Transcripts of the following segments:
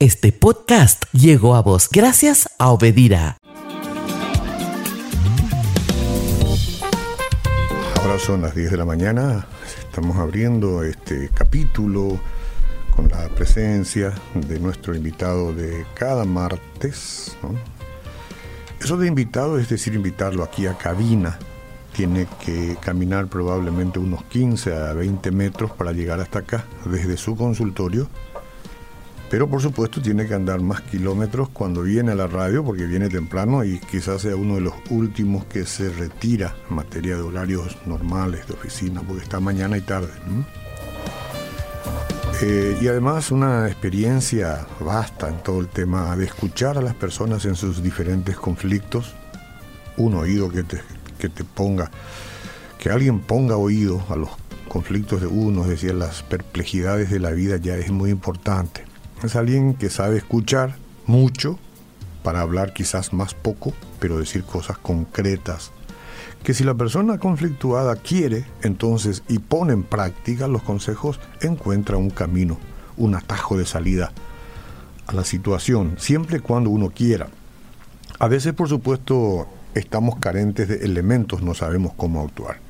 Este podcast llegó a vos gracias a Obedira. Ahora son las 10 de la mañana, estamos abriendo este capítulo con la presencia de nuestro invitado de cada martes. Eso de invitado es decir, invitarlo aquí a cabina. Tiene que caminar probablemente unos 15 a 20 metros para llegar hasta acá, desde su consultorio pero por supuesto tiene que andar más kilómetros cuando viene a la radio, porque viene temprano y quizás sea uno de los últimos que se retira en materia de horarios normales de oficina, porque está mañana y tarde. Eh, y además una experiencia vasta en todo el tema de escuchar a las personas en sus diferentes conflictos, un oído que te, que te ponga, que alguien ponga oído a los conflictos de uno, es decir, las perplejidades de la vida ya es muy importante. Es alguien que sabe escuchar mucho para hablar quizás más poco, pero decir cosas concretas. Que si la persona conflictuada quiere, entonces, y pone en práctica los consejos, encuentra un camino, un atajo de salida a la situación, siempre y cuando uno quiera. A veces, por supuesto, estamos carentes de elementos, no sabemos cómo actuar.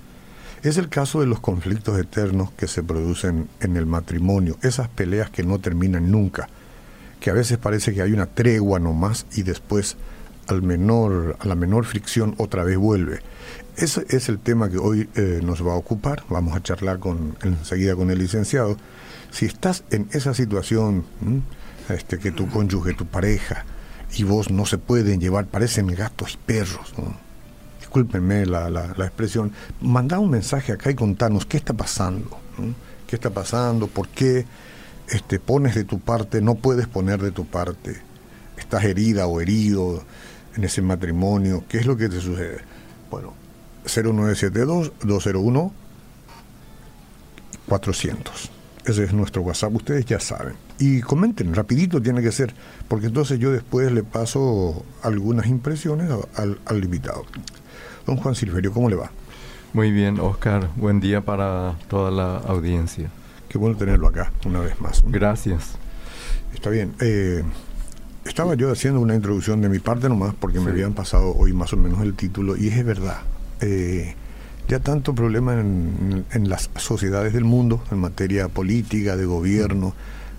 Es el caso de los conflictos eternos que se producen en el matrimonio, esas peleas que no terminan nunca, que a veces parece que hay una tregua nomás y después al menor, a la menor fricción otra vez vuelve. Ese es el tema que hoy eh, nos va a ocupar. Vamos a charlar con, enseguida con el licenciado. Si estás en esa situación, este, que tu cónyuge, tu pareja y vos no se pueden llevar, parecen gatos y perros, discúlpenme la, la, expresión, mandá un mensaje acá y contanos qué está pasando, qué está pasando, por qué este, pones de tu parte, no puedes poner de tu parte, estás herida o herido en ese matrimonio, ¿qué es lo que te sucede? Bueno, 0972-201-400. Ese es nuestro WhatsApp, ustedes ya saben. Y comenten, rapidito tiene que ser, porque entonces yo después le paso algunas impresiones al, al invitado. Don Juan Silverio, ¿cómo le va? Muy bien, Oscar. Buen día para toda la audiencia. Qué bueno tenerlo acá una vez más. Gracias. Está bien. Eh, estaba yo haciendo una introducción de mi parte nomás porque me habían pasado hoy más o menos el título y es verdad. Eh, ya tanto problema en, las sociedades del mundo en materia política, de gobierno,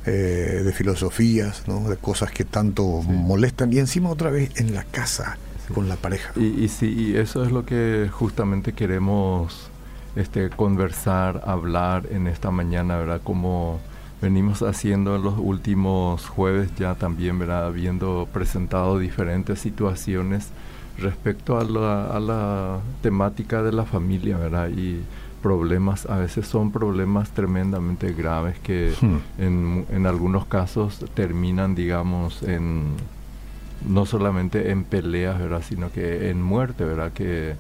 eh, de filosofías, ¿no? de cosas que tanto molestan y encima otra vez en la casa con la pareja. Y, y sí, y eso es lo que justamente queremos este, conversar, hablar en esta mañana, ¿verdad? Como venimos haciendo en los últimos jueves ya también, ¿verdad? Habiendo presentado diferentes situaciones respecto a la, a la temática de la familia, ¿verdad? Y problemas, a veces son problemas tremendamente graves que hmm. en, en algunos casos terminan, digamos, en no solamente en peleas, ¿verdad? Sino que en muerte, ¿verdad? Que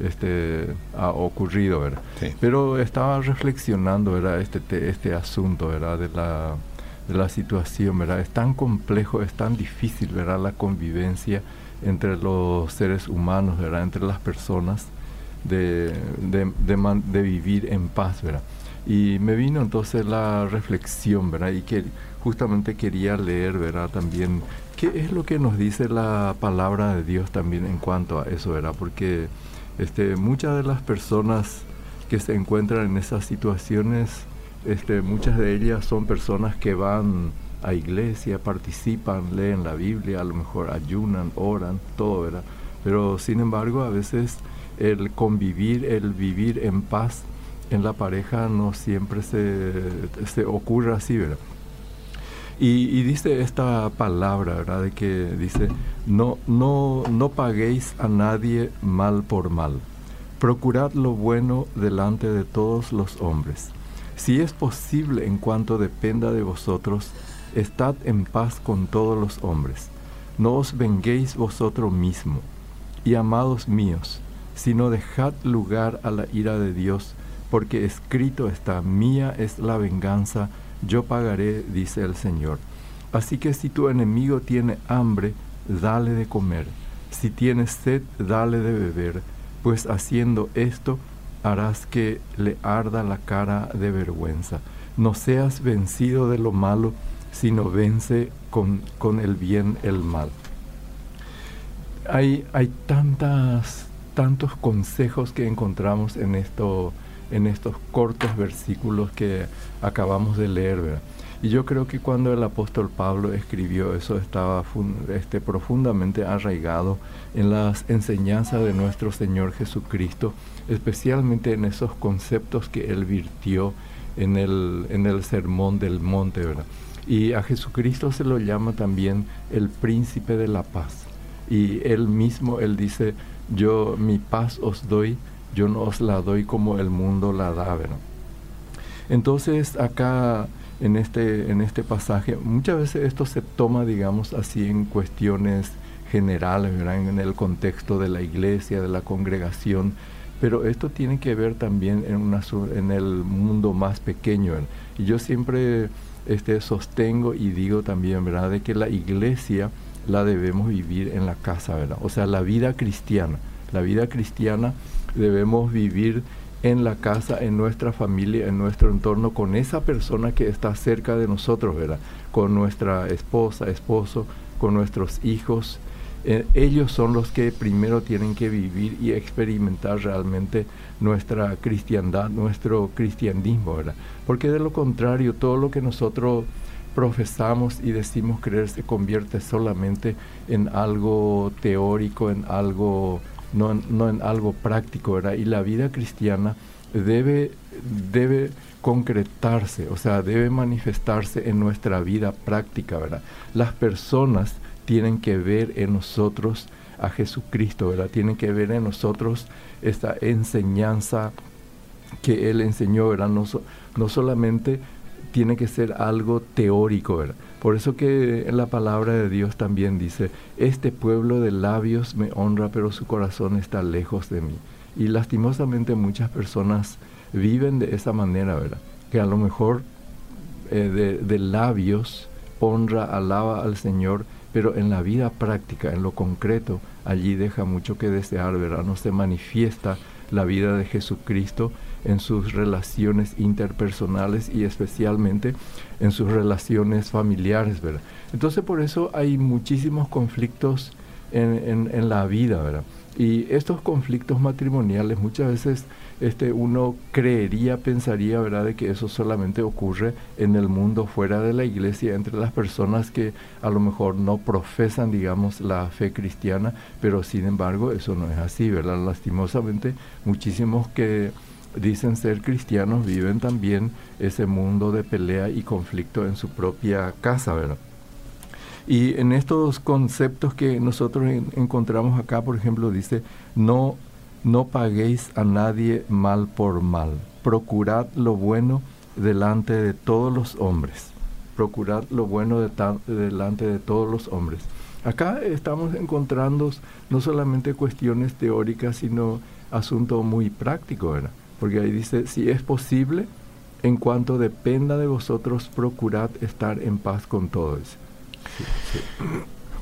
este ha ocurrido, ¿verdad? Pero estaba reflexionando, ¿verdad? Este, este asunto, ¿verdad? De la, de la situación, ¿verdad? Es tan complejo, es tan difícil, ¿verdad? La convivencia entre los seres humanos, ¿verdad? Entre las personas, de, de, de, de vivir en paz, ¿verdad? Y me vino entonces la reflexión, ¿verdad? Y que justamente quería leer, ¿verdad? También ¿Qué es lo que nos dice la palabra de Dios también en cuanto a eso, verdad? Porque este, muchas de las personas que se encuentran en esas situaciones, este, muchas de ellas son personas que van a iglesia, participan, leen la Biblia, a lo mejor ayunan, oran, todo, ¿verdad? Pero sin embargo, a veces el convivir, el vivir en paz en la pareja no siempre se, se ocurre así, ¿verdad? Y, dice esta palabra, ¿verdad? De que dice, no, no, no paguéis a nadie mal por mal. Procurad lo bueno delante de todos los hombres. Si es posible en cuanto dependa de vosotros, estad en paz con todos los hombres. No os venguéis vosotros mismos. Y amados míos, sino dejad lugar a la ira de Dios, porque escrito está, mía es la venganza, yo pagaré, dice el Señor. Así que si tu enemigo tiene hambre, dale de comer. Si tienes sed, dale de beber, pues haciendo esto harás que le arda la cara de vergüenza. No seas vencido de lo malo, sino vence con, con el bien el mal. Hay, hay tantas, tantos consejos que encontramos en, esto, en estos cortos versículos que acabamos de leer. Y yo creo que cuando el apóstol Pablo escribió eso estaba este, profundamente arraigado en las enseñanzas de nuestro Señor Jesucristo, especialmente en esos conceptos que él virtió en el, en el sermón del monte. ¿verdad? Y a Jesucristo se lo llama también el príncipe de la paz. Y él mismo, él dice, yo mi paz os doy, yo no os la doy como el mundo la da. ¿verdad? Entonces acá en este, en este pasaje. Muchas veces esto se toma, digamos, así en cuestiones generales, en el contexto de la iglesia, de la congregación, pero esto tiene que ver también en, una, en el mundo más pequeño. Y yo siempre este, sostengo y digo también, ¿verdad?, de que la iglesia la debemos vivir en la casa, ¿verdad? O sea, la vida cristiana, la vida cristiana debemos vivir en la casa, en nuestra familia, en nuestro entorno, con esa persona que está cerca de nosotros, ¿verdad? Con nuestra esposa, esposo, con nuestros hijos. Eh, ellos son los que primero tienen que vivir y experimentar realmente nuestra cristiandad, nuestro cristianismo, ¿verdad? Porque de lo contrario, todo lo que nosotros profesamos y decimos creer se convierte solamente en algo teórico, en algo no, no en algo práctico, ¿verdad? Y la vida cristiana debe, debe concretarse, o sea, debe manifestarse en nuestra vida práctica, ¿verdad? Las personas tienen que ver en nosotros a Jesucristo, ¿verdad? Tienen que ver en nosotros esta enseñanza que Él enseñó, ¿verdad? No, no solamente tiene que ser algo teórico, ¿verdad? Por eso que en la palabra de Dios también dice, este pueblo de labios me honra, pero su corazón está lejos de mí. Y lastimosamente muchas personas viven de esa manera, ¿verdad? Que a lo mejor eh, de, labios honra, alaba al Señor, pero en la vida práctica, en lo concreto, allí deja mucho que desear, ¿verdad? No se manifiesta la vida de Jesucristo en sus relaciones interpersonales y especialmente en sus relaciones familiares, ¿verdad? Entonces por eso hay muchísimos conflictos en, en, la vida, ¿verdad? Y estos conflictos matrimoniales muchas veces este, uno creería, pensaría, ¿verdad?, de que eso solamente ocurre en el mundo fuera de la iglesia, entre las personas que a lo mejor no profesan, digamos, la fe cristiana, pero sin embargo eso no es así, ¿verdad? Lastimosamente, muchísimos que dicen ser cristianos viven también ese mundo de pelea y conflicto en su propia casa, ¿verdad? Y en estos conceptos que nosotros encontramos acá, por ejemplo, dice, no, no paguéis a nadie mal por mal, procurad lo bueno delante de todos los hombres, procurad lo bueno de delante de todos los hombres. Acá estamos encontrando no solamente cuestiones teóricas, sino asunto muy práctico, ¿verdad? porque ahí dice, si es posible, en cuanto dependa de vosotros, procurad estar en paz con todos.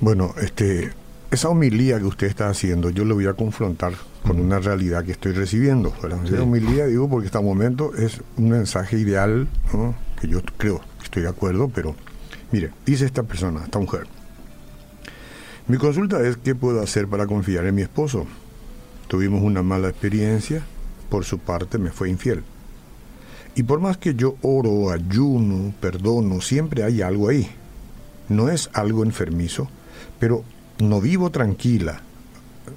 Bueno, este, esa homilía que usted está haciendo, yo lo voy a confrontar con una realidad que estoy recibiendo. Esa homilía, digo, porque hasta el momento es un mensaje ideal, que yo creo, estoy de acuerdo, pero mire, dice esta persona, esta mujer, mi consulta es qué puedo hacer para confiar en mi esposo. Tuvimos una mala experiencia, por su parte me fue infiel. Y por más que yo oro, ayuno, perdono, siempre hay algo ahí. No es algo enfermizo, pero no vivo tranquila.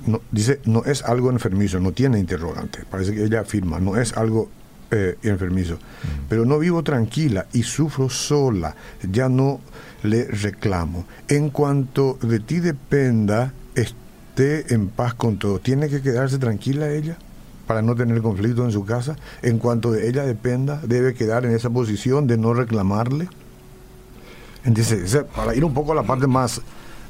No, dice, no es algo enfermizo, no tiene interrogante. Parece que ella afirma, no es algo eh, enfermizo. Mm. Pero no vivo tranquila y sufro sola, ya no le reclamo. En cuanto de ti dependa, esté en paz con todo. ¿Tiene que quedarse tranquila ella? para no tener conflicto en su casa. En cuanto de ella dependa, debe quedar en esa posición de no reclamarle. Entonces, para ir un poco a la parte más,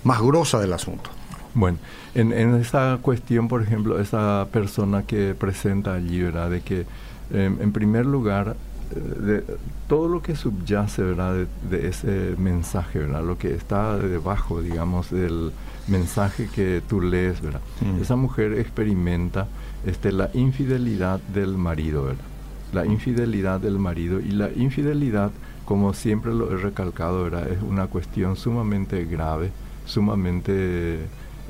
más grosa del asunto. Bueno, en, en esa cuestión, por ejemplo, esa persona que presenta allí, ¿verdad? De que, em, en primer lugar, eh, de todo lo que subyace, ¿verdad? De, ese mensaje, ¿verdad? Lo que está debajo, digamos, del mensaje que tú lees, ¿verdad? Mm. Esa mujer experimenta este, la infidelidad del marido, ¿verdad? La infidelidad del marido y la infidelidad como siempre lo he recalcado, ¿verdad? es una cuestión sumamente grave, sumamente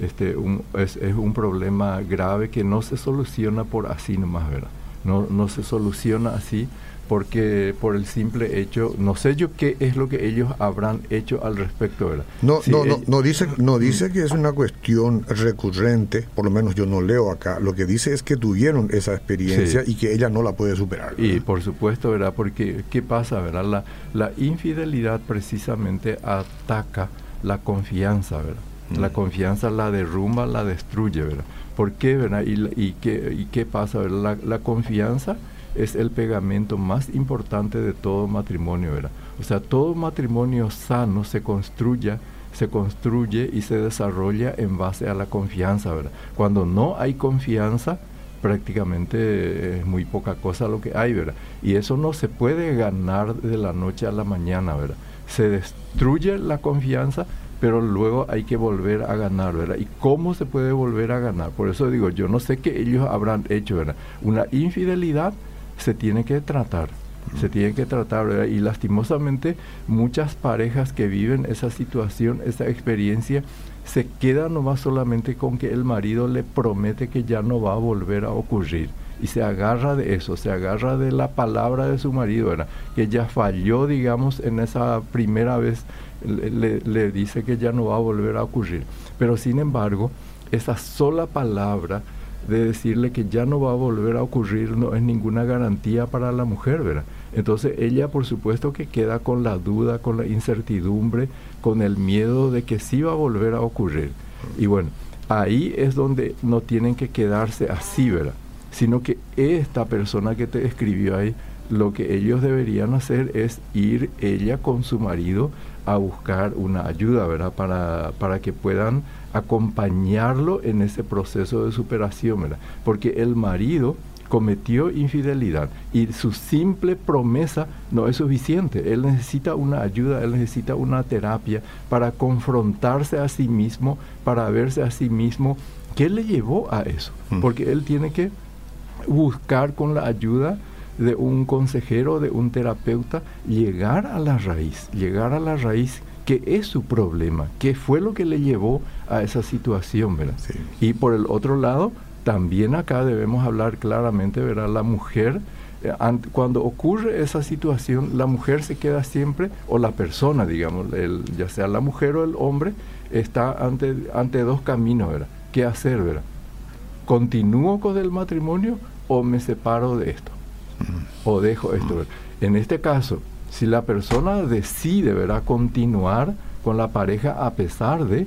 este, un, es, es, un problema grave que no se soluciona por así nomás, ¿verdad? No, no se soluciona así porque por el simple hecho, no sé yo qué es lo que ellos habrán hecho al respecto, ¿verdad? No, no, no, no dice, no dice que es una cuestión recurrente, por lo menos yo no leo acá, lo que dice es que tuvieron esa experiencia y que ella no la puede superar. Y por supuesto, ¿verdad? Porque ¿qué pasa, verdad? La, la infidelidad precisamente ataca la confianza, ¿verdad? La mm. confianza la derrumba, la destruye, ¿verdad? ¿Por qué, verdad? ¿Y, y, qué, y qué pasa, verdad? La, la confianza es el pegamento más importante de todo matrimonio, ¿verdad? O sea, todo matrimonio sano se construye, se construye y se desarrolla en base a la confianza, ¿verdad? Cuando no hay confianza, prácticamente es muy poca cosa lo que hay, ¿verdad? Y eso no se puede ganar de la noche a la mañana, ¿verdad? Se destruye la confianza, pero luego hay que volver a ganar, ¿verdad? ¿Y cómo se puede volver a ganar? Por eso digo, yo no sé qué ellos habrán hecho, ¿verdad? Una infidelidad se tiene que tratar, se tiene que tratar, y lastimosamente muchas parejas que viven esa situación, esa experiencia, se quedan nomás solamente con que el marido le promete que ya no va a volver a ocurrir y se agarra de eso, se agarra de la palabra de su marido, que ya falló, digamos, en esa primera vez, le, le, dice que ya no va a volver a ocurrir. Pero sin embargo, esa sola palabra de decirle que ya no va a volver a ocurrir no es ninguna garantía para la mujer, ¿verdad? Entonces ella por supuesto que queda con la duda, con la incertidumbre, con el miedo de que sí va a volver a ocurrir. Y bueno, ahí es donde no tienen que quedarse así, ¿verdad? Sino que esta persona que te escribió ahí, lo que ellos deberían hacer es ir ella con su marido a buscar una ayuda, ¿verdad? Para, para que puedan acompañarlo en ese proceso de superación, ¿verdad? Porque el marido cometió infidelidad y su simple promesa no es suficiente. Él necesita una ayuda, él necesita una terapia para confrontarse a sí mismo, para verse a sí mismo qué le llevó a eso. Mm. Porque él tiene que buscar con la ayuda de un consejero, de un terapeuta, llegar a la raíz, llegar a la raíz qué es su problema, qué fue lo que le llevó a esa situación, ¿verdad? Y por el otro lado, también acá debemos hablar claramente, ¿verdad? La mujer, eh, cuando ocurre esa situación, la mujer se queda siempre, o la persona, digamos, el, ya sea la mujer o el hombre, está ante, ante dos caminos, ¿verdad? ¿Qué hacer, ¿verdad? ¿Continúo con el matrimonio o me separo de esto? O dejo esto, ¿verdad? En este caso, si la persona decide, ¿verdad?, continuar con la pareja a pesar de,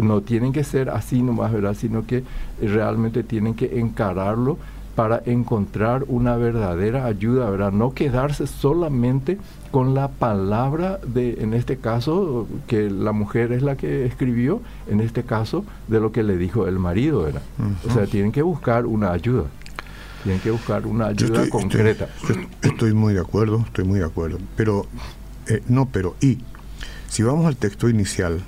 no tienen que ser así nomás, ¿verdad?, sino que realmente tienen que encararlo para encontrar una verdadera ayuda, ¿verdad? No quedarse solamente con la palabra de, en este caso, que la mujer es la que escribió, en este caso, de lo que le dijo el marido, ¿verdad? O sea, tienen que buscar una ayuda. Tienen que buscar una ayuda concreta. Estoy, muy de acuerdo, estoy muy de acuerdo. Pero, eh, no, pero, y, si vamos al texto inicial,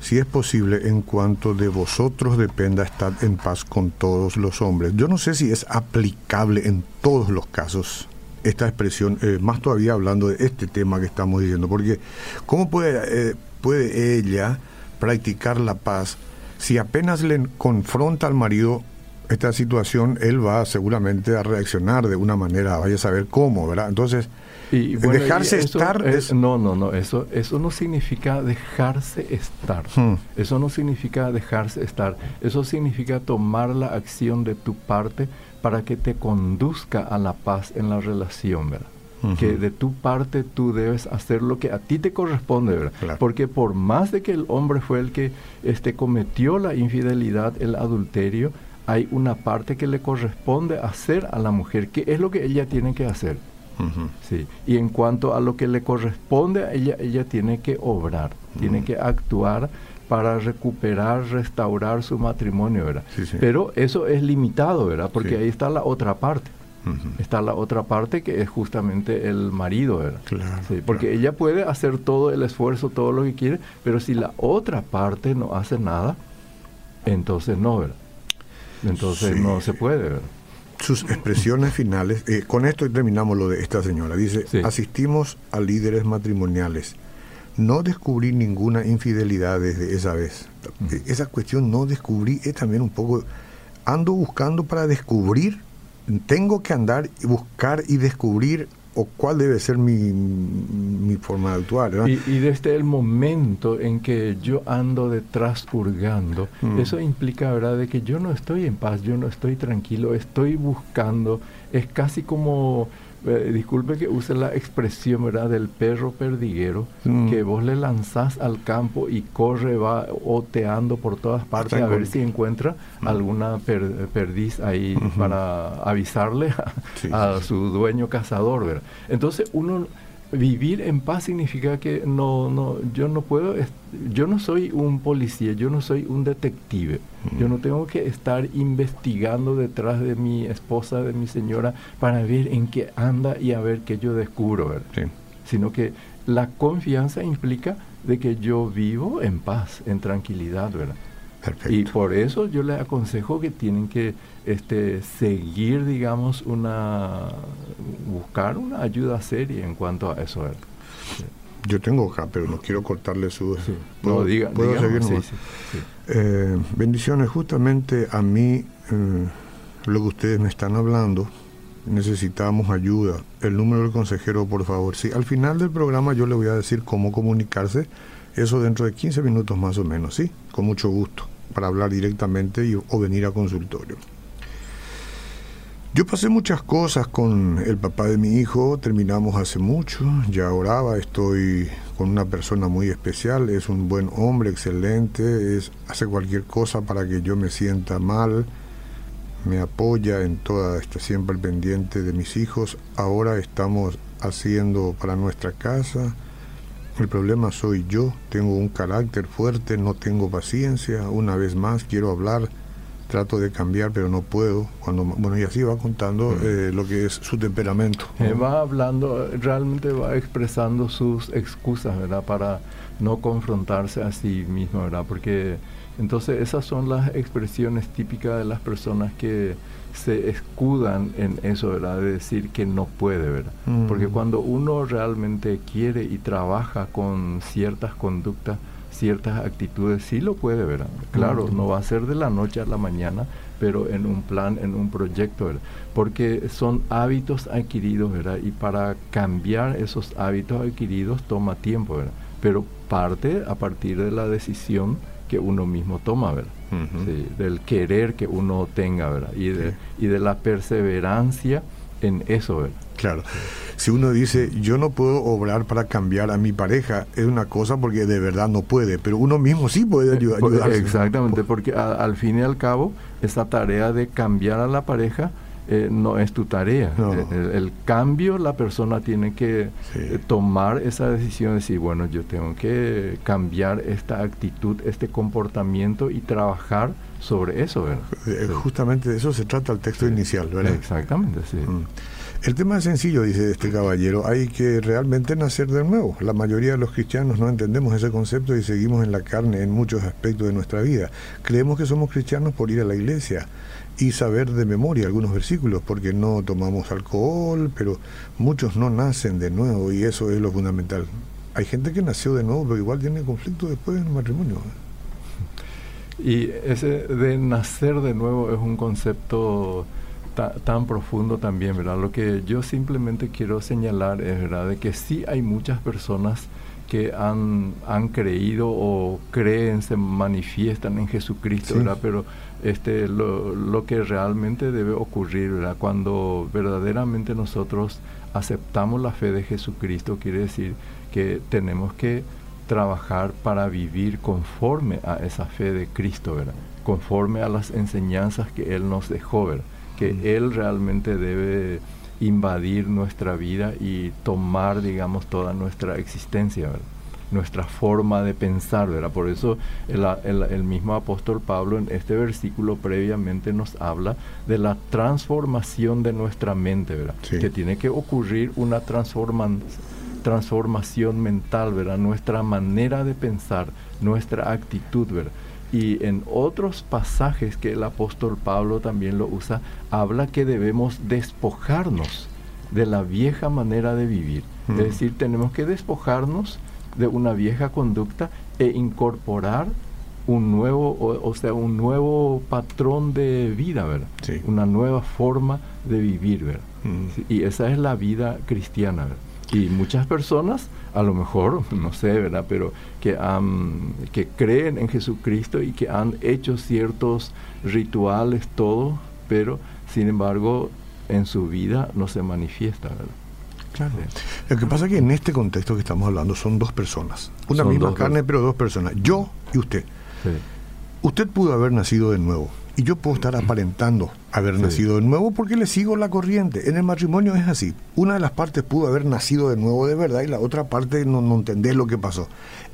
si es posible, en cuanto de vosotros dependa, estar en paz con todos los hombres. Yo no sé si es aplicable en todos los casos esta expresión, eh, más todavía hablando de este tema que estamos diciendo, porque ¿cómo puede, eh, puede ella practicar la paz si apenas le confronta al marido esta situación, él va seguramente a reaccionar de una manera, vaya a saber cómo, ¿verdad? Entonces, y, dejarse estar es, No, no, no, eso, eso no significa dejarse estar. Hmm. Eso no significa dejarse estar. Eso significa tomar la acción de tu parte para que te conduzca a la paz en la relación, ¿verdad? que de tu parte tú debes hacer lo que a ti te corresponde, ¿verdad? Porque por más de que el hombre fue el que este, cometió la infidelidad, el adulterio, hay una parte que le corresponde hacer a la mujer, que es lo que ella tiene que hacer. sí. Y en cuanto a lo que le corresponde a ella, ella tiene que obrar, tiene que actuar para recuperar, restaurar su matrimonio, ¿verdad? Pero eso es limitado, ¿verdad? Porque ahí está la otra parte. Está la otra parte que es justamente el marido, ¿verdad? porque ella puede hacer todo el esfuerzo, todo lo que quiere, pero si la otra parte no hace nada, entonces no, ¿verdad? Entonces no se puede, ¿verdad? sus expresiones finales, eh, con esto terminamos lo de esta señora, dice, asistimos a líderes matrimoniales. No descubrí ninguna infidelidad desde esa vez. Mm. Esa cuestión no descubrí es también un poco, ando buscando para descubrir, tengo que andar y buscar y descubrir o cuál debe ser mi, forma de actuar. Y, desde el momento en que yo ando detrás hurgando, mm. eso implica, ¿verdad?, de que yo no estoy en paz, yo no estoy tranquilo, estoy buscando, es casi como eh, disculpe que use la expresión ¿verdad? del perro perdiguero, mm. que vos le lanzás al campo y corre, va oteando por todas partes a ver si encuentra mm. alguna perdiz ahí para avisarle a, su dueño cazador. ¿verdad? Entonces uno vivir en paz significa que no, no, yo no puedo, yo no soy un policía, yo no soy un detective, yo no tengo que estar investigando detrás de mi esposa, de mi señora, para ver en qué anda y a ver qué yo descubro, ¿verdad? Sino que la confianza implica de que yo vivo en paz, en tranquilidad, ¿verdad? Y por eso yo les aconsejo que tienen que este, seguir, digamos, una buscar una ayuda seria en cuanto a eso. Yo tengo acá, pero no quiero cortarle su... ¿Puedo, diga, seguir eh, bendiciones, justamente a mí, eh, lo que ustedes me están hablando, necesitamos ayuda. El número del consejero, por favor. Sí, al final del programa yo le voy a decir cómo comunicarse. Eso dentro de 15 minutos más o menos, ¿sí? Con mucho gusto, para hablar directamente y, o venir a consultorio. Yo pasé muchas cosas con el papá de mi hijo, terminamos hace mucho, ya oraba, estoy con una persona muy especial, es un buen hombre, excelente, es, hace cualquier cosa para que yo me sienta mal, me apoya en toda, está siempre pendiente de mis hijos, ahora estamos haciendo para nuestra casa, el problema soy yo, tengo un carácter fuerte, no tengo paciencia, una vez más quiero hablar trato de cambiar, pero no puedo. Cuando, bueno, y así va contando mm. eh, lo que es su temperamento. Eh, va hablando, realmente va expresando sus excusas, ¿verdad? Para no confrontarse a sí mismo, ¿verdad? Porque entonces esas son las expresiones típicas de las personas que se escudan en eso, ¿verdad? De decir que no puede, ¿verdad? Mm. Porque cuando uno realmente quiere y trabaja con ciertas conductas, ciertas actitudes, sí lo puede ver. Claro, no va a ser de la noche a la mañana, pero en un plan, en un proyecto, porque son hábitos adquiridos, ¿verdad? Y para cambiar esos hábitos adquiridos toma tiempo, ¿verdad? Pero parte a partir de la decisión que uno mismo toma, ¿verdad? Del querer que uno tenga, ¿verdad? Y de, y de la perseverancia en eso, ¿verdad? Claro. Si uno dice, yo no puedo obrar para cambiar a mi pareja, es una cosa porque de verdad no puede, pero uno mismo sí puede ayudar. Exactamente, porque al fin y al cabo, esa tarea de cambiar a la pareja eh, no es tu tarea. Eh, el, cambio, la persona tiene que eh, tomar esa decisión de decir, bueno, yo tengo que cambiar esta actitud, este comportamiento y trabajar sobre eso. Justamente de eso se trata el texto inicial, ¿verdad? Exactamente, sí. Mm. El tema es sencillo, dice este caballero, hay que realmente nacer de nuevo. La mayoría de los cristianos no entendemos ese concepto y seguimos en la carne en muchos aspectos de nuestra vida. Creemos que somos cristianos por ir a la iglesia y saber de memoria algunos versículos, porque no tomamos alcohol, pero muchos no nacen de nuevo y eso es lo fundamental. Hay gente que nació de nuevo, pero igual tiene conflicto después en el matrimonio. Y ese de nacer de nuevo es un concepto tan profundo también, ¿verdad? Lo que yo simplemente quiero señalar es, ¿verdad?, de que sí hay muchas personas que han, han creído o creen, se manifiestan en Jesucristo, ¿verdad? Pero este, lo, lo, que realmente debe ocurrir, ¿verdad? Cuando verdaderamente nosotros aceptamos la fe de Jesucristo, quiere decir que tenemos que trabajar para vivir conforme a esa fe de Cristo, ¿verdad? Conforme a las enseñanzas que Él nos dejó, ¿verdad? que Él realmente debe invadir nuestra vida y tomar, digamos, toda nuestra existencia, nuestra forma de pensar, ¿verdad? Por eso el, mismo apóstol Pablo en este versículo previamente nos habla de la transformación de nuestra mente, ¿verdad? Que tiene que ocurrir una transformación mental, ¿verdad? Nuestra manera de pensar, nuestra actitud, ¿verdad? Y en otros pasajes que el apóstol Pablo también lo usa, habla que debemos despojarnos de la vieja manera de vivir. Es decir, tenemos que despojarnos de una vieja conducta e incorporar un nuevo, o, sea, un nuevo patrón de vida, ¿verdad? Una nueva forma de vivir, ¿verdad? Y esa es la vida cristiana, ¿verdad? Y muchas personas, a lo mejor, no sé, ¿verdad? Pero que, han, que creen en Jesucristo y que han hecho ciertos rituales, todo, pero sin embargo en su vida no se manifiesta, ¿verdad? Claro. Lo que pasa es que en este contexto que estamos hablando son dos personas. Una misma carne, pero dos personas. Yo y usted. Usted pudo haber nacido de nuevo. Y yo puedo estar aparentando haber nacido de nuevo porque le sigo la corriente. En el matrimonio es así. Una de las partes pudo haber nacido de nuevo de verdad y la otra parte no, no entendés lo que pasó.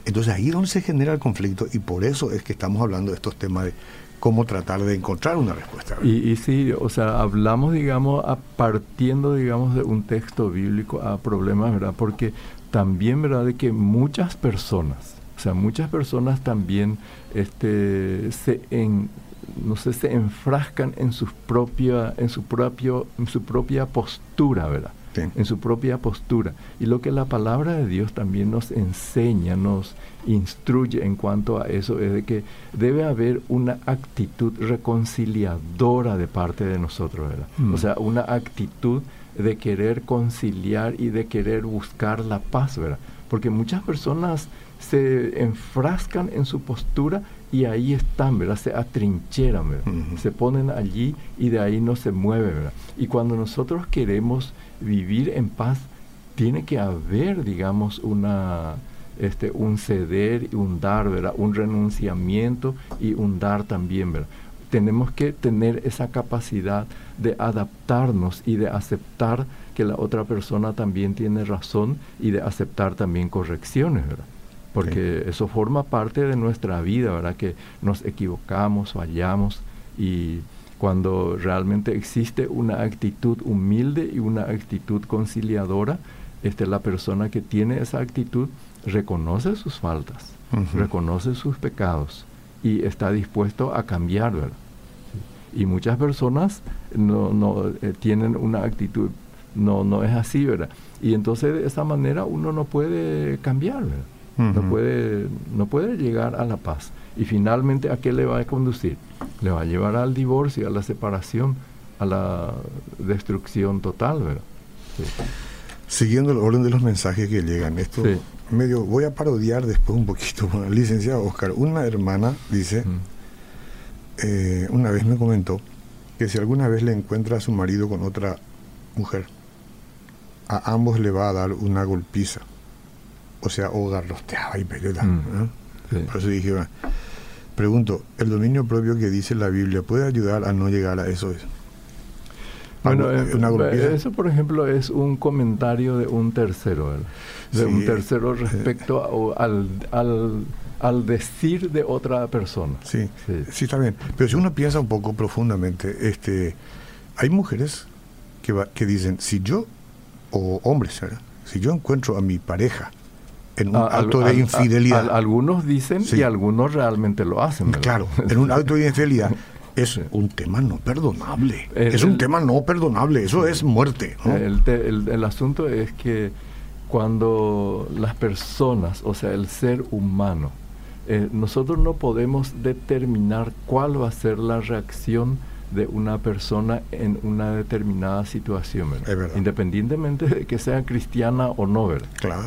Entonces ahí es donde se genera el conflicto y por eso es que estamos hablando de estos temas de cómo tratar de encontrar una respuesta. Y, y, sí, o sea, hablamos, digamos, partiendo, digamos, de un texto bíblico a problemas, ¿verdad? Porque también, ¿verdad?, de que muchas personas, o sea, muchas personas también este, se en, no sé, se enfrascan en su propia, en su propio, en su propia postura, ¿verdad? En su propia postura. Y lo que la palabra de Dios también nos enseña, nos instruye en cuanto a eso, es de que debe haber una actitud reconciliadora de parte de nosotros, ¿verdad? Mm. O sea, una actitud de querer conciliar y de querer buscar la paz, ¿verdad? Porque muchas personas se enfrascan en su postura y ahí están, ¿verdad? Se atrincheran, ¿verdad? Se ponen allí y de ahí no se mueve, ¿verdad? Y cuando nosotros queremos vivir en paz, tiene que haber, digamos, una, este, un ceder y un dar, ¿verdad? Un renunciamiento y un dar también, ¿verdad? Tenemos que tener esa capacidad de adaptarnos y de aceptar que la otra persona también tiene razón y de aceptar también correcciones, ¿verdad? Porque eso forma parte de nuestra vida, ¿verdad? Que nos equivocamos, fallamos y cuando realmente existe una actitud humilde y una actitud conciliadora, este, la persona que tiene esa actitud reconoce sus faltas, reconoce sus pecados y está dispuesto a cambiar, ¿verdad? Y muchas personas no, no eh, tienen una actitud, no, no es así, ¿verdad? Y entonces de esa manera uno no puede cambiar, ¿verdad? No, puede, no puede llegar a la paz. Y finalmente, ¿a qué le va a conducir? Le va a llevar al divorcio, a la separación, a la destrucción total, ¿verdad? Siguiendo el orden de los mensajes que llegan, esto medio voy a parodiar después un poquito, licenciado Oscar. Una hermana dice, eh, una vez me comentó que si alguna vez le encuentra a su marido con otra mujer, a ambos le va a dar una golpiza o sea, o garrosteaba y pelota. Mm, Por eso dije, pregunto, ¿el dominio propio que dice la Biblia puede ayudar a no llegar a eso? Bueno, eh, eso por ejemplo es un comentario de un tercero, de un tercero respecto al, al, al, decir de otra persona. Sí, sí, está bien. Pero si uno piensa un poco profundamente, este, hay mujeres que, que dicen, si yo, o hombres, si yo encuentro a mi pareja en un acto de infidelidad. algunos dicen y algunos realmente lo hacen. Claro, en un acto de infidelidad es un tema no perdonable. es un tema no perdonable, eso es muerte. El, asunto es que cuando las personas, o sea, el ser humano, eh, nosotros no podemos determinar cuál va a ser la reacción de una persona en una determinada situación, independientemente de que sea cristiana o no, ¿verdad? Claro,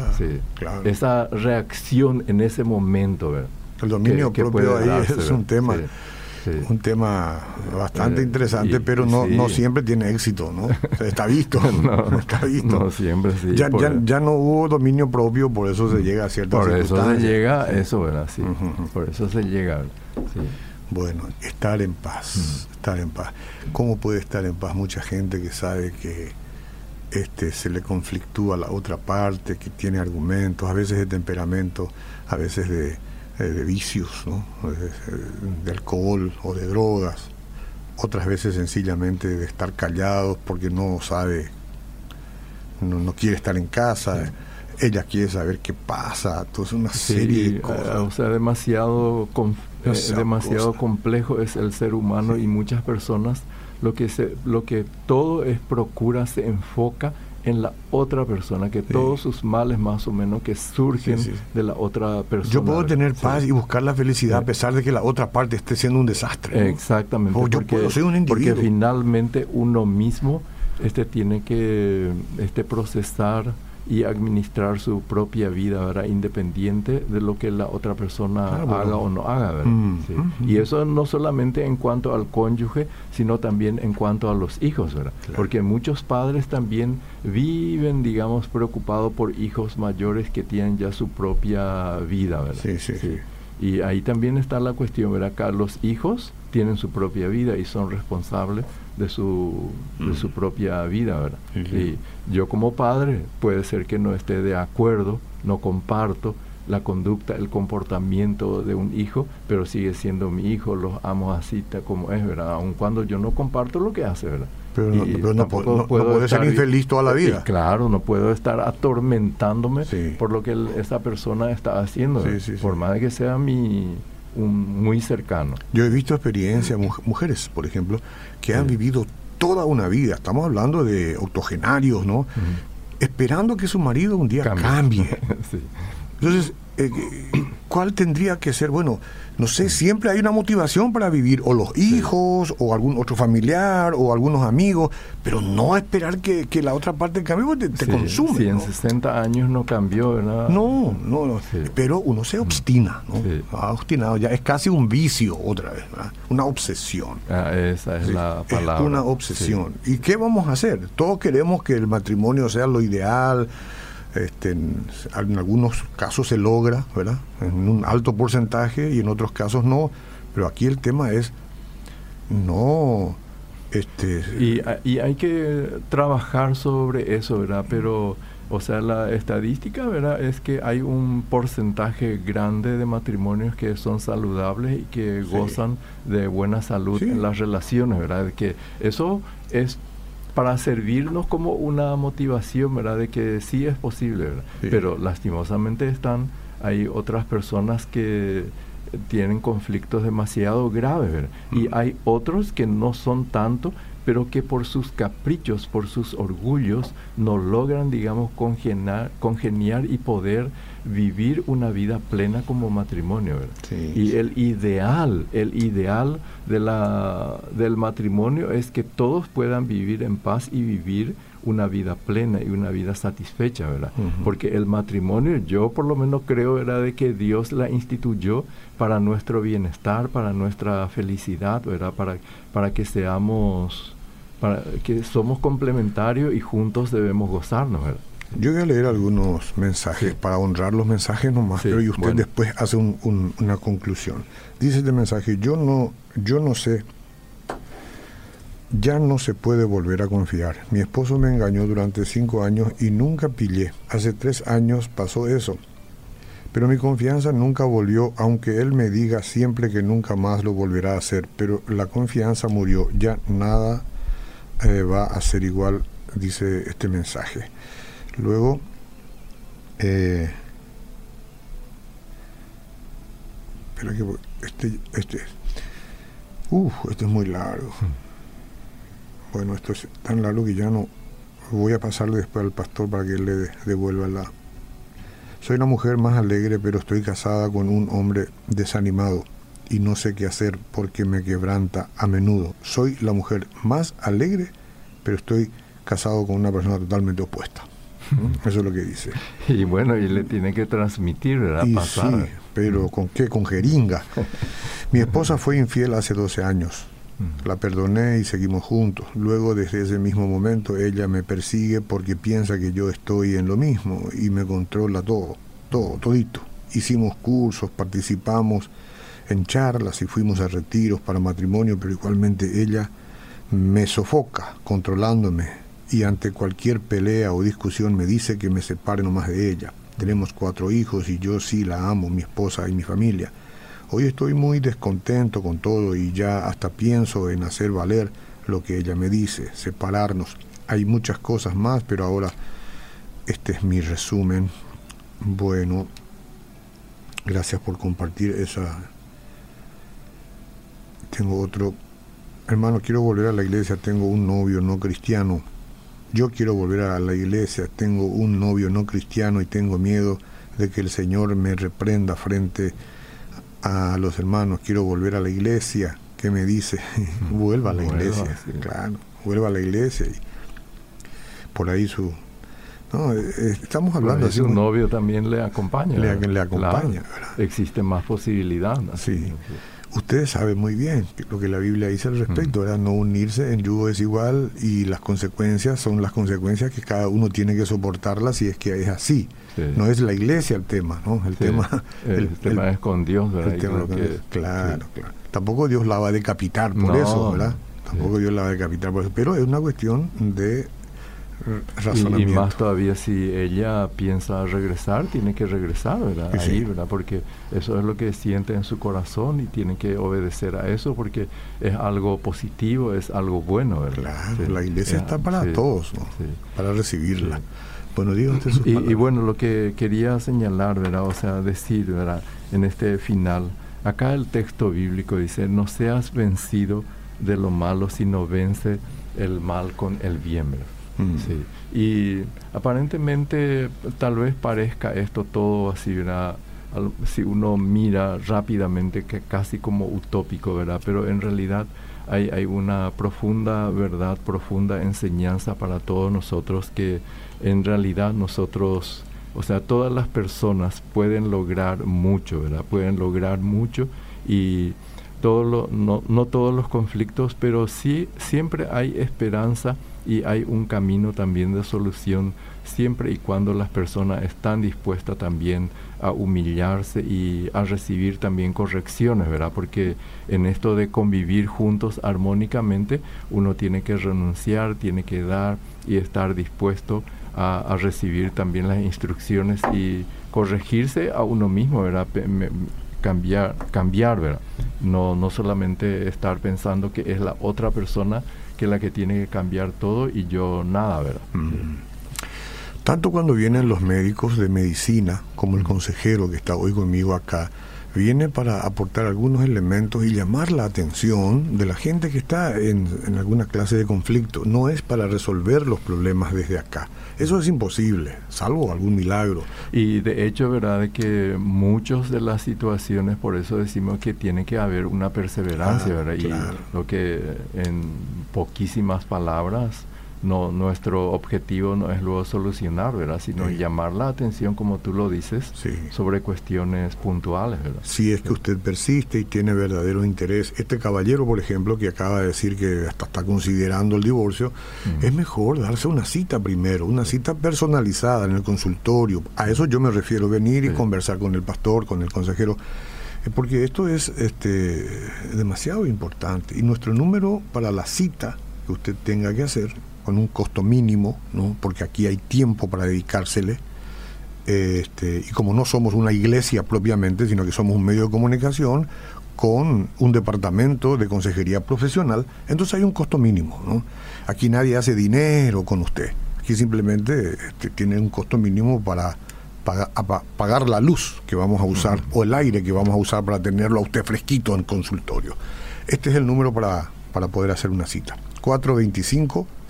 claro. Esa reacción en ese momento, ¿verdad? El dominio propio ahí es un tema. Un tema bastante eh, interesante, pero no, no siempre tiene éxito, ¿no? está visto. no, está visto. No siempre sí. Ya, ya, no hubo dominio propio, por eso se llega a ciertas Por eso se llega eso, ¿verdad? Sí. Por eso se llega. Sí. Bueno, estar en paz, mm. estar en paz. ¿Cómo puede estar en paz mucha gente que sabe que este, se le conflictúa a la otra parte, que tiene argumentos, a veces de temperamento, a veces de, eh, vicios, ¿no? de, alcohol o de drogas, otras veces sencillamente de estar callados porque no sabe, no, quiere estar en casa. ella quiere saber qué pasa, entonces una serie de cosas. O sea, demasiado eh, demasiado complejo es el ser humano y muchas personas lo que se, lo que todo es procura se enfoca en la otra persona, que todos sus males más o menos que surgen de la otra persona. Yo puedo tener paz y buscar la felicidad a pesar de que la otra parte esté siendo un desastre. Exactamente. yo puedo ser un individuo. Porque finalmente uno mismo este tiene que este procesar y administrar su propia vida, ¿verdad? Independiente de lo que la otra persona ah, haga o no haga, ¿verdad? Mm, mm, y eso no solamente en cuanto al cónyuge, sino también en cuanto a los hijos, ¿verdad? Porque muchos padres también viven, digamos, preocupados por hijos mayores que tienen ya su propia vida, ¿verdad? sí, sí. sí. Y ahí también está la cuestión, ¿verdad? Acá los hijos tienen su propia vida y son responsables de su, de su propia vida, ¿verdad? Y yo como padre puede ser que no esté de acuerdo, no comparto la conducta, el comportamiento de un hijo, pero sigue siendo mi hijo, los amo así como es, ¿verdad? Aun cuando yo no comparto lo que hace, ¿verdad? Pero no, puedo ser infeliz toda la vida. claro, no puedo estar atormentándome por lo que esa persona está haciendo, por más de que sea mi, muy cercano. Yo he visto experiencias, mujeres, por ejemplo, que han vivido toda una vida, estamos hablando de octogenarios, ¿no? Esperando que su marido un día cambie. Entonces, eh, ¿cuál tendría que ser? Bueno, no sé, siempre hay una motivación para vivir, o los hijos, o algún otro familiar, o algunos amigos, pero no esperar que, la otra parte cambie, porque te, consume. Si en 60 años no cambió, ¿verdad? No, no, no. pero uno se obstina, ¿no? Ha obstinado, ya es casi un vicio otra vez, ¿verdad? Una obsesión. Ah, esa es la palabra. Es una obsesión. ¿Y qué vamos a hacer? Todos queremos que el matrimonio sea lo ideal, este, en, algunos casos se logra, ¿verdad? En un alto porcentaje y en otros casos no. Pero aquí el tema es no. Este, y, y hay que trabajar sobre eso, ¿verdad? Pero, o sea, la estadística, ¿verdad? Es que hay un porcentaje grande de matrimonios que son saludables y que gozan de buena salud en las relaciones, ¿verdad? Que eso es para servirnos como una motivación, ¿verdad? De que sí es posible, ¿verdad? Pero lastimosamente están, hay otras personas que tienen conflictos demasiado graves, ¿verdad? Y hay otros que no son tanto, pero que por sus caprichos, por sus orgullos, no logran, digamos, congeniar, congeniar y poder vivir una vida plena como matrimonio. Y el ideal, el ideal de la, del matrimonio es que todos puedan vivir en paz y vivir una vida plena y una vida satisfecha, ¿verdad? Porque el matrimonio, yo por lo menos creo, era de que Dios la instituyó para nuestro bienestar, para nuestra felicidad, ¿verdad? Para, para que seamos, para que somos complementarios y juntos debemos gozarnos, ¿verdad? Yo voy a leer algunos mensajes para honrar los mensajes nomás, pero y usted después hace una conclusión. Dice este mensaje, yo no, yo no sé, ya no se puede volver a confiar. Mi esposo me engañó durante cinco años y nunca pillé. Hace tres años pasó eso. Pero mi confianza nunca volvió, aunque él me diga siempre que nunca más lo volverá a hacer. Pero la confianza murió, ya nada eh, va a ser igual, dice este mensaje. Luego, eh, espera que este, este, uff, este es muy largo. Bueno, esto es tan largo que ya no voy a pasarle después al pastor para que le devuelva la. Soy una mujer más alegre, pero estoy casada con un hombre desanimado y no sé qué hacer porque me quebranta a menudo. Soy la mujer más alegre, pero estoy casado con una persona totalmente opuesta. Eso es lo que dice. Y bueno, y le tiene que transmitir, ¿verdad? Y sí, pero ¿con qué? Con jeringa. Mi esposa fue infiel hace 12 años. La perdoné y seguimos juntos. Luego, desde ese mismo momento, ella me persigue porque piensa que yo estoy en lo mismo y me controla todo, todo, todito. Hicimos cursos, participamos en charlas y fuimos a retiros para matrimonio, pero igualmente ella me sofoca, controlándome, y ante cualquier pelea o discusión me dice que me separe nomás de ella. Tenemos cuatro hijos y yo sí la amo, mi esposa y mi familia. Hoy estoy muy descontento con todo y ya hasta pienso en hacer valer lo que ella me dice, separarnos. Hay muchas cosas más, pero ahora este es mi resumen. Bueno, gracias por compartir esa tengo otro. Hermano, quiero volver a la iglesia, tengo un novio no cristiano. Yo quiero volver a la iglesia, tengo un novio no cristiano y tengo miedo de que el Señor me reprenda frente a los hermanos. Quiero volver a la iglesia. ¿Qué me dice? vuelva a la iglesia, claro, vuelva a la iglesia. Y por ahí su... No, eh, eh, estamos hablando de un novio también le acompaña. Le, le acompaña. existe más posibilidad. Sí. Ustedes saben muy bien lo que la Biblia dice al respecto, era no unirse en yugo desigual y las consecuencias son las consecuencias que cada uno tiene que soportarlas si es que es así. No es la iglesia el tema, ¿no? El tema, el, tema es con Dios, ¿verdad? claro, claro. Tampoco Dios la va a decapitar por eso, ¿verdad? Tampoco Dios la va a decapitar por eso. Pero es una cuestión de y, más todavía si ella piensa regresar, tiene que regresar, ¿verdad? Ahí, ¿verdad? Porque eso es lo que siente en su corazón y tiene que obedecer a eso porque es algo positivo, es algo bueno, ¿verdad? Claro, la iglesia está para todos, ¿no? Para recibirla. Bueno, digo y, y, bueno, lo que quería señalar, ¿verdad? O sea, decir, ¿verdad? En este final, acá el texto bíblico dice, no seas vencido de lo malo, sino vence el mal con el bien, ¿verdad? Mm. Sí. Y aparentemente tal vez parezca esto todo así, ¿verdad? si uno mira rápidamente que casi como utópico, ¿verdad? Pero en realidad hay, hay una profunda verdad, profunda enseñanza para todos nosotros que en realidad nosotros, o sea, todas las personas pueden lograr mucho, ¿verdad? Pueden lograr mucho y todo lo, no, no todos los conflictos, pero sí siempre hay esperanza y hay un camino también de solución siempre y cuando las personas están dispuestas también a humillarse y a recibir también correcciones, ¿verdad? Porque en esto de convivir juntos armónicamente, uno tiene que renunciar, tiene que dar y estar dispuesto a, recibir también las instrucciones y corregirse a uno mismo, ¿verdad? cambiar, cambiar, ¿verdad? No, no solamente estar pensando que es la otra persona que la que tiene que cambiar todo y yo nada, ¿verdad? Tanto cuando vienen los médicos de medicina como el consejero que está hoy conmigo acá, viene para aportar algunos elementos y llamar la atención de la gente que está en, alguna clase de conflicto. No es para resolver los problemas desde acá. Eso es imposible, salvo algún milagro. Y de hecho, ¿verdad? que muchas de las situaciones, por eso decimos que tiene que haber una perseverancia, ¿verdad? Y lo que en poquísimas palabras no nuestro objetivo no es luego solucionar, ¿verdad? Sino llamar la atención, como tú lo dices, sobre cuestiones puntuales, ¿verdad? Si es que usted persiste y tiene verdadero interés. Este caballero, por ejemplo, que acaba de decir que hasta está considerando el divorcio, es mejor darse una cita primero, una cita personalizada en el consultorio. A eso yo me refiero, venir y conversar con el pastor, con el consejero eh, porque esto es este, demasiado importante y nuestro número para la cita que usted tenga que hacer con un costo mínimo, ¿no? porque aquí hay tiempo para dedicársele. Este, y como no somos una iglesia propiamente, sino que somos un medio de comunicación con un departamento de consejería profesional, entonces hay un costo mínimo. ¿no? Aquí nadie hace dinero con usted. Aquí simplemente este, tiene un costo mínimo para pagar, la luz que vamos a usar o el aire que vamos a usar para tenerlo a usted fresquito en consultorio. Este es el número para, para poder hacer una cita.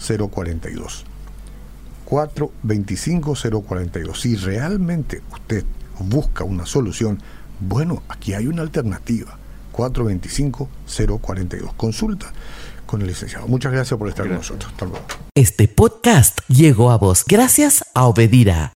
425-042. 425-042. Si realmente usted busca una solución, bueno, aquí hay una alternativa. 425-042. Consulta con el licenciado. Muchas gracias por estar con nosotros. Hasta luego. Este podcast llegó a vos gracias a Obedira.